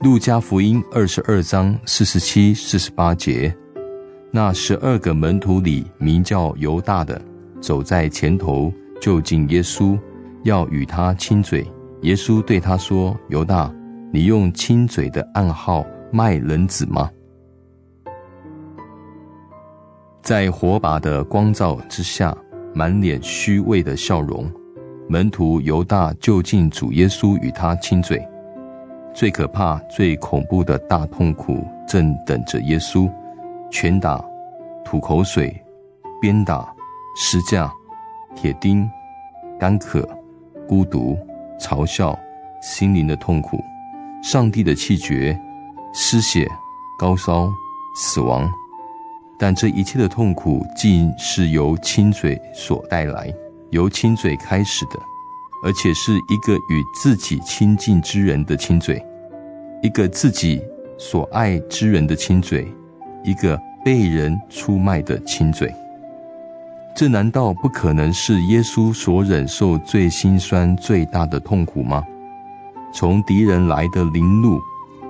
路加福音二十二章四十七、四十八节。那十二个门徒里，名叫犹大的走在前头，就近耶稣要与他亲嘴。耶稣对他说：「犹大，你用亲嘴的暗号卖人子吗？」在火把的光照之下，满脸虚伪的笑容。门徒犹大就近主耶稣与他亲嘴。最可怕、最恐怖的大痛苦正等着耶稣：拳打、吐口水、鞭打、施架、铁钉、干渴、孤独、嘲笑、心灵的痛苦、上帝的气绝、失血、高烧、死亡。但这一切的痛苦，竟是由亲嘴所带来，由亲嘴开始的。而且是一个与自己亲近之人的亲嘴，一个自己所爱之人的亲嘴，一个被人出卖的亲嘴。这难道不可能是耶稣所忍受最心酸、最大的痛苦吗？从敌人来的凌辱，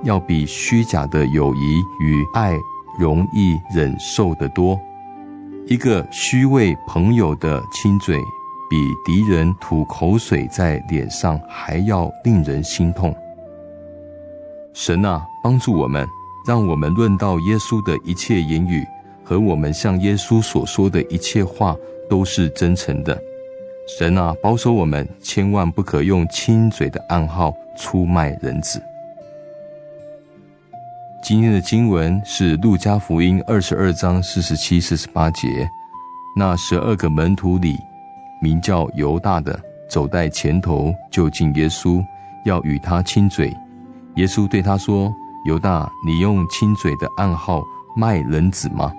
要比虚假的友谊与爱容易忍受得多。一个虚伪朋友的亲嘴。比敌人吐口水在脸上还要令人心痛。神啊，帮助我们，让我们论到耶稣的一切言语和我们向耶稣所说的一切话都是真诚的。神啊，保守我们，千万不可用亲嘴的暗号出卖人子。今天的经文是路加福音二十二章四十七、四十八节，那十二个门徒里。名叫犹大的走在前头，就近耶稣，要与他亲嘴。耶稣对他说：“犹大，你用亲嘴的暗号卖人子吗？”